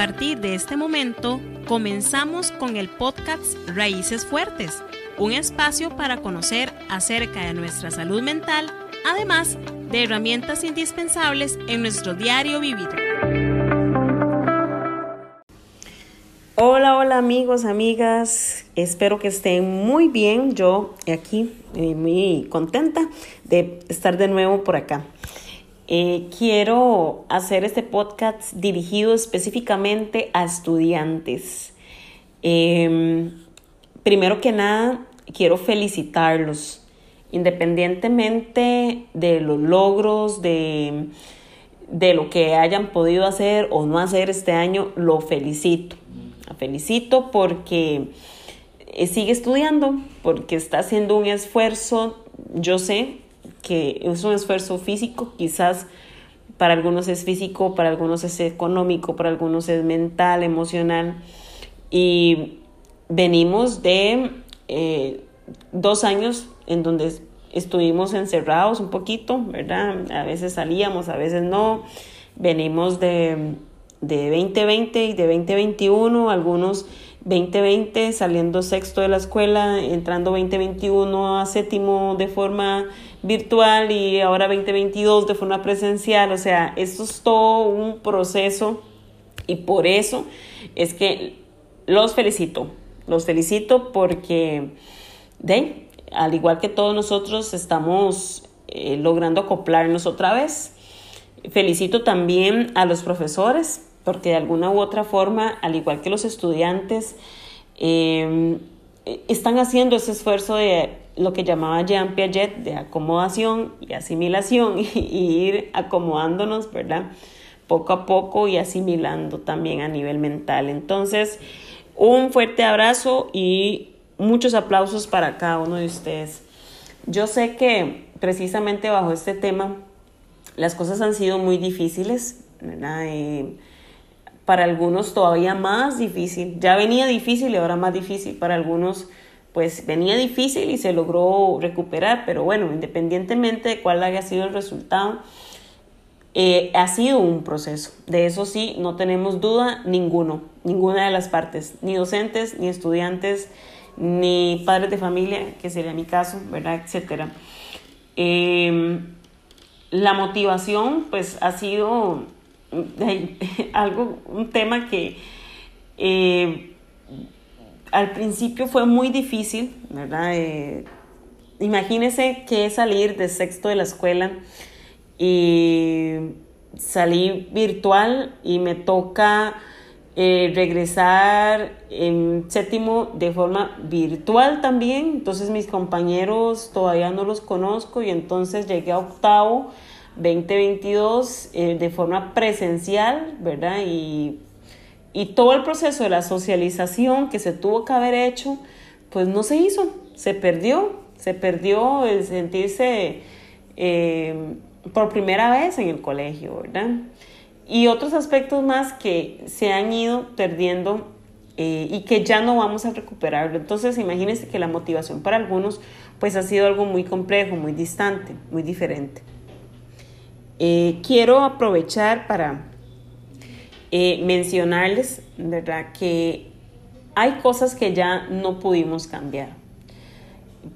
partir de este momento, comenzamos con el podcast Raíces Fuertes, un espacio para conocer acerca de nuestra salud mental, además de herramientas indispensables en nuestro diario vivir. Hola, hola amigos, amigas, espero que estén muy bien. Yo aquí eh, muy contenta de estar de nuevo por acá. Eh, quiero hacer este podcast dirigido específicamente a estudiantes. Em, primero que nada, quiero felicitarlos, independientemente de los logros, de, de lo que hayan podido hacer o no hacer este año, lo felicito. Lo felicito porque eh, sigue estudiando, porque está haciendo un esfuerzo, yo sé, que es un esfuerzo físico, quizás para algunos es físico, para algunos es económico, para algunos es mental, emocional. Y venimos de eh, dos años en donde estuvimos encerrados un poquito, ¿verdad? A veces salíamos, a veces no. Venimos de, de 2020 y de 2021, algunos 2020 saliendo sexto de la escuela, entrando 2021 a séptimo de forma virtual y ahora 2022 de forma presencial. O sea, esto es todo un proceso y por eso es que los felicito. Los felicito porque, de, al igual que todos nosotros, estamos eh, logrando acoplarnos otra vez. Felicito también a los profesores porque de alguna u otra forma, al igual que los estudiantes, eh, están haciendo ese esfuerzo de lo que llamaba Jean Piaget de acomodación y asimilación y, ir acomodándonos, ¿verdad? Poco a poco y asimilando también a nivel mental. Entonces, un fuerte abrazo y muchos aplausos para cada uno de ustedes. Yo sé que precisamente bajo este tema las cosas han sido muy difíciles, ¿verdad? Eh, para algunos todavía más difícil. Ya venía difícil y ahora más difícil. Para algunos pues venía difícil y se logró recuperar, pero bueno, independientemente de cuál haya sido el resultado, eh, ha sido un proceso. De eso sí, no tenemos duda ninguno, ninguna de las partes, ni docentes, ni estudiantes, ni padres de familia, que sería mi caso, ¿verdad? Etcétera. Em, la motivación, pues, ha sido algo, un tema que eh, al principio fue muy difícil, ¿verdad? Eh, imagínese que salir de sexto de la escuela y salí virtual y me toca eh, regresar en séptimo de forma virtual también. Entonces mis compañeros todavía no los conozco y entonces llegué a octavo 2022 eh, de forma presencial, ¿verdad? Y, y todo el proceso de la socialización que se tuvo que haber hecho, pues no se hizo, se perdió, se perdió el sentirse eh, por primera vez en el colegio, ¿verdad? Y otros aspectos más que se han ido perdiendo eh, y que ya no vamos a recuperar. Entonces, imagínense que la motivación para algunos pues ha sido algo muy complejo, muy distante, muy diferente. Eh, quiero aprovechar para eh, mencionarles, ¿verdad?, que hay cosas que ya no pudimos cambiar,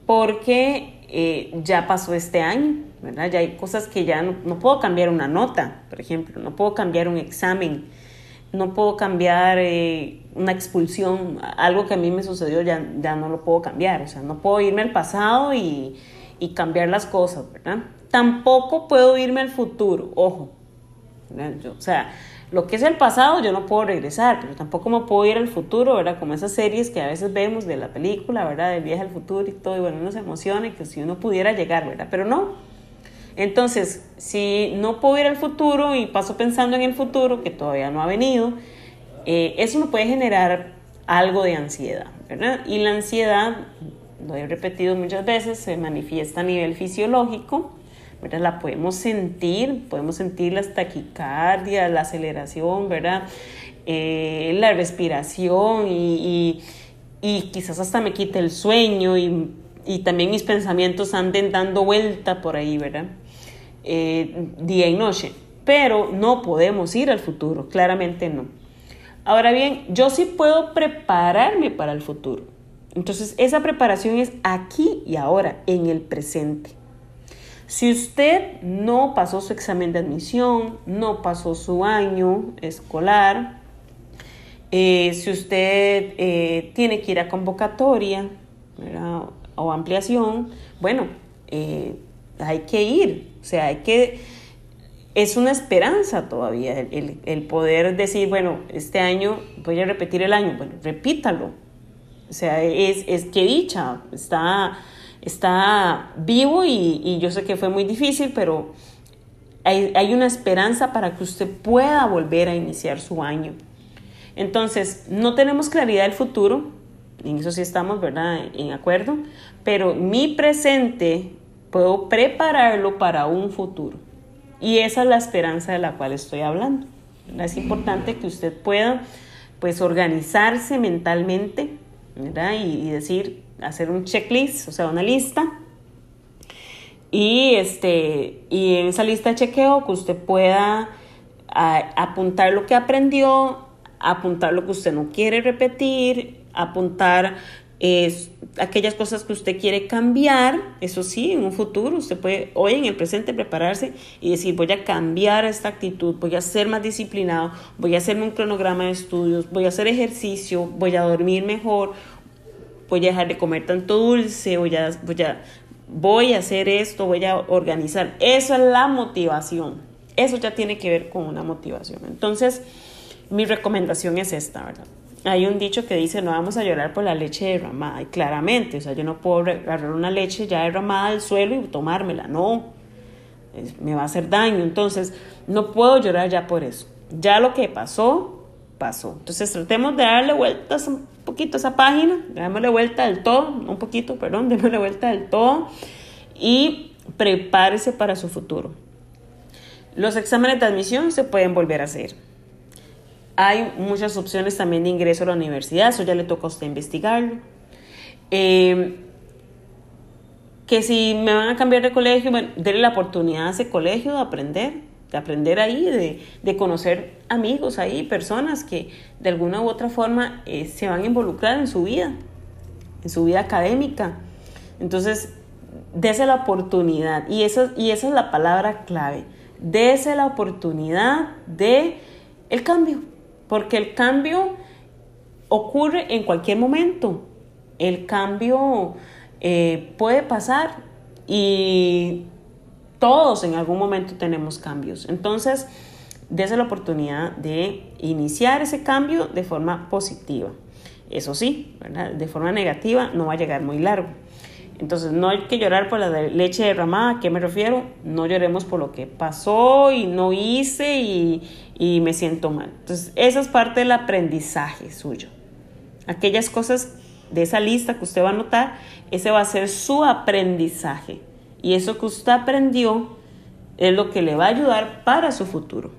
porque eh, ya pasó este año, ¿verdad? Ya hay cosas que ya no, puedo cambiar una nota, por ejemplo, no puedo cambiar un examen, no puedo cambiar una expulsión, algo que a mí me sucedió ya, ya no lo puedo cambiar, o sea, no puedo irme al pasado y, y cambiar las cosas, ¿verdad? Tampoco puedo irme al futuro, ojo. o sea, lo que es el pasado yo no puedo regresar, pero tampoco me puedo ir al futuro, ¿verdad? Como esas series que a veces vemos de la película, ¿verdad? Del viaje al futuro y todo, y bueno, uno se emociona y que si uno pudiera llegar, ¿verdad? Pero no. Entonces, si no puedo ir al futuro y paso pensando en el futuro, que todavía no ha venido, eh, eso me puede generar algo de ansiedad, ¿verdad? Y la ansiedad, lo he repetido muchas veces, se manifiesta a nivel fisiológico, ¿verdad? La podemos sentir, podemos sentir la taquicardia, la aceleración, ¿verdad? Eh, la respiración y, quizás hasta me quite el sueño y, también mis pensamientos anden dando vuelta por ahí, ¿verdad? Eh, día y noche. Pero no podemos ir al futuro, claramente no. Ahora bien, yo sí puedo prepararme para el futuro. Entonces, esa preparación es aquí y ahora, en el presente. Si usted no pasó su examen de admisión, no pasó su año escolar, eh, si usted eh, tiene que ir a convocatoria o ampliación, bueno, eh, hay que ir, o sea, hay que, es una esperanza todavía el, poder decir, bueno, este año voy a repetir el año, bueno, repítalo, o sea, es, es que dicha, está, está vivo y, yo sé que fue muy difícil, pero hay, hay una esperanza para que usted pueda volver a iniciar su año. Entonces, no tenemos claridad del futuro, en eso sí estamos, ¿verdad?, en acuerdo, pero mi presente puedo prepararlo para un futuro. Y esa es la esperanza de la cual estoy hablando. Es importante que usted pueda, pues, organizarse mentalmente, ¿verdad? Y, decir, hacer un checklist, o sea, una lista. Y, este, y en esa lista de chequeo que usted pueda apuntar lo que aprendió, apuntar lo que usted no quiere repetir, apuntar es aquellas cosas que usted quiere cambiar, eso sí, en un futuro, usted puede hoy en el presente prepararse y decir, voy a cambiar esta actitud, voy a ser más disciplinado, voy a hacerme un cronograma de estudios, voy a hacer ejercicio, voy a dormir mejor, voy a dejar de comer tanto dulce, voy a, voy a, voy a hacer esto, voy a organizar. Eso es la motivación. Eso ya tiene que ver con una motivación. Entonces, mi recomendación es esta, ¿verdad? Hay un dicho que dice, no vamos a llorar por la leche derramada. Y claramente, o sea, yo no puedo agarrar una leche ya derramada del suelo y tomármela, no. me va a hacer daño. Entonces, no puedo llorar ya por eso. Ya lo que pasó, pasó. Entonces, tratemos de darle vueltas un poquito a esa página, démosle vuelta del todo, un poquito, perdón, démosle vuelta del todo y prepárese para su futuro. Los exámenes de admisión se pueden volver a hacer hay muchas opciones también de ingreso a la universidad, eso ya le toca a usted investigarlo. Eh, que si me van a cambiar de colegio, bueno, denle la oportunidad a ese colegio de aprender, de aprender ahí, de, de conocer amigos ahí, personas que de alguna u otra forma eh, se van a involucrar en su vida, en su vida académica. Entonces, dése la oportunidad, y, eso, y esa es la palabra clave, dése la oportunidad de el cambio porque el cambio ocurre en cualquier momento. El cambio eh, puede pasar y todos en algún momento tenemos cambios. Entonces, dése la oportunidad de iniciar ese cambio de forma positiva. Eso sí, de forma negativa no va a llegar muy largo. Entonces, no hay que llorar por la leche derramada. ¿A qué me refiero? No lloremos por lo que pasó y no hice y, y me siento mal. Entonces, esa es parte del aprendizaje suyo. Aquellas cosas de esa lista que usted va a anotar, ese va a ser su aprendizaje. Y eso que usted aprendió es lo que le va a ayudar para su futuro.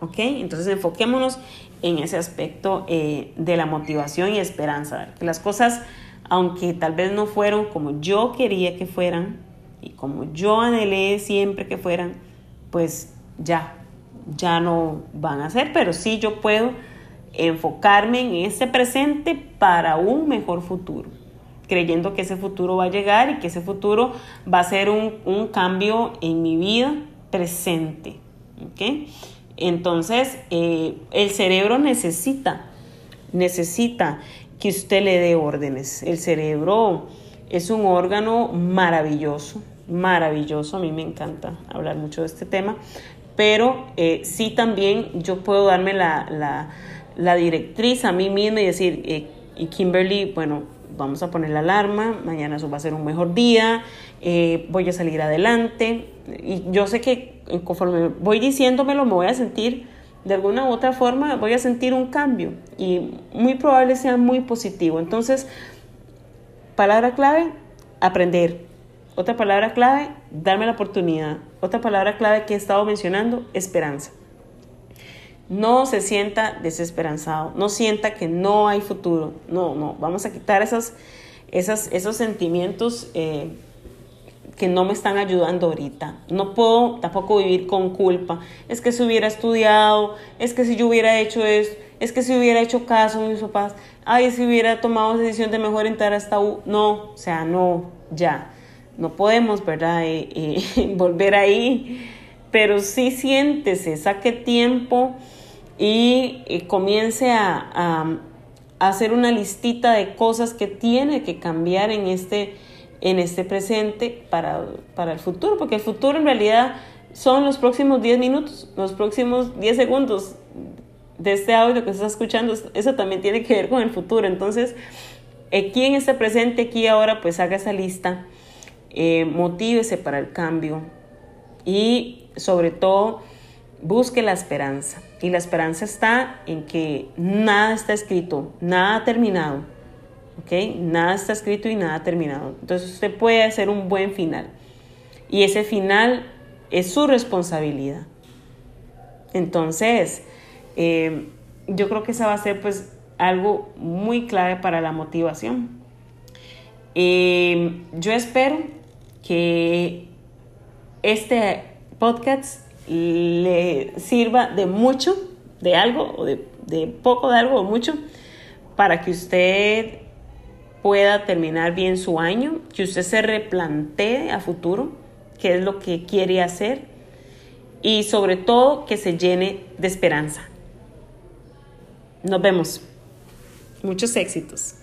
¿Ok? Entonces enfoquémonos en ese aspecto eh, de la motivación y esperanza. Que las cosas, aunque tal vez no fueron como yo quería que fueran y como yo anhelé siempre que fueran, pues ya, ya no van a ser, pero sí yo puedo enfocarme en ese presente para un mejor futuro, creyendo que ese futuro va a llegar y que ese futuro va a ser un, cambio en mi vida presente. Entonces, eh, el cerebro necesita, necesita que usted le dé órdenes. El cerebro es un órgano maravilloso, maravilloso. A mí me encanta hablar mucho de este tema, pero eh, sí también yo puedo darme la, directriz a mí misma y decir, eh, y Kimberly, bueno, vamos a poner la alarma, mañana eso va a ser un mejor día, eh, voy a salir adelante. Y yo sé que conforme voy diciéndomelo, me voy a sentir, de alguna u otra forma, voy a sentir un cambio y muy probable sea muy positivo. Entonces, palabra clave, aprender. Otra palabra clave, darme la oportunidad. Otra palabra clave que he estado mencionando, esperanza. No se sienta desesperanzado, no sienta que no hay futuro. No, no, vamos a quitar esos sentimientos eh, que no me están ayudando ahorita. No puedo tampoco vivir con culpa. Es que si hubiera estudiado, es que si yo hubiera hecho esto, es que si hubiera hecho caso a mis papás, ay, si hubiera tomado la decisión de mejor entrar a esta U, no, o sea, no, ya, no podemos, ¿verdad? Eh, eh, volver ahí, pero sí siéntese, saque tiempo y, comience a, hacer una listita de cosas que tiene que cambiar en este, en este presente para, para el futuro, porque el futuro en realidad son los próximos 10 minutos, los próximos 10 segundos de este audio que se está escuchando, eso también tiene que ver con el futuro. Entonces, aquí en este presente, aquí ahora, pues haga esa lista, eh, motívese para el cambio y sobre todo busque la esperanza. Y la esperanza está en que nada está escrito, nada terminado. ¿Ok? Nada está escrito y nada terminado. Entonces usted puede hacer un buen final. Y ese final es su responsabilidad. Entonces, eh, yo creo que esa va a ser pues algo muy clave para la motivación. Eh, yo espero que este podcast le sirva de mucho, de algo, o de, de poco de algo o mucho, para que usted pueda terminar bien su año, que usted se replantee a futuro qué es lo que quiere hacer y sobre todo que se llene de esperanza. Nos vemos. Muchos éxitos.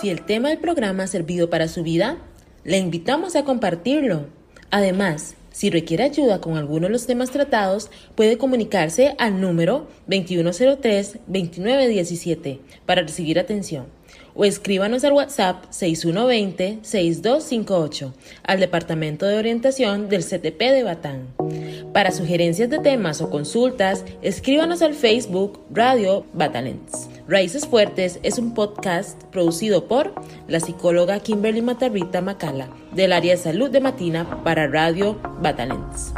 Si el tema del programa ha servido para su vida, le invitamos a compartirlo. Además, si requiere ayuda con alguno de los temas tratados, puede comunicarse al número 2103-2917 para recibir atención o escríbanos al WhatsApp 6120-6258 al Departamento de Orientación del CTP de Batán. Para sugerencias de temas o consultas, escríbanos al Facebook Radio Batalents. Raíces Fuertes es un podcast producido por la psicóloga Kimberly Matarrita Macala del área de salud de Matina para Radio Batalents.